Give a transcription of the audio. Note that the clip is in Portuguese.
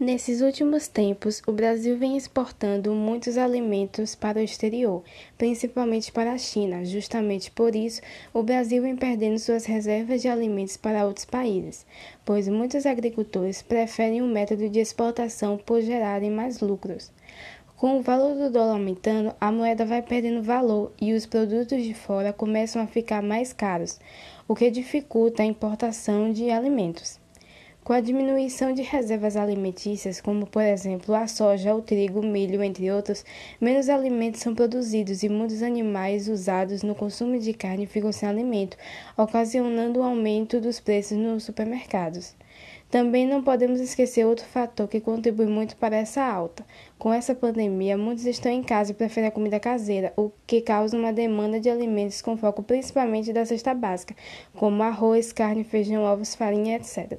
Nesses últimos tempos, o Brasil vem exportando muitos alimentos para o exterior, principalmente para a China. Justamente por isso, o Brasil vem perdendo suas reservas de alimentos para outros países, pois muitos agricultores preferem o método de exportação por gerarem mais lucros. Com o valor do dólar aumentando, a moeda vai perdendo valor e os produtos de fora começam a ficar mais caros, o que dificulta a importação de alimentos. Com a diminuição de reservas alimentícias, como por exemplo a soja, o trigo, o milho, entre outros, menos alimentos são produzidos e muitos animais usados no consumo de carne ficam sem alimento, ocasionando o aumento dos preços nos supermercados. Também não podemos esquecer outro fator que contribui muito para essa alta. Com essa pandemia, muitos estão em casa e preferem a comida caseira, o que causa uma demanda de alimentos com foco principalmente da cesta básica, como arroz, carne, feijão, ovos, farinha, etc.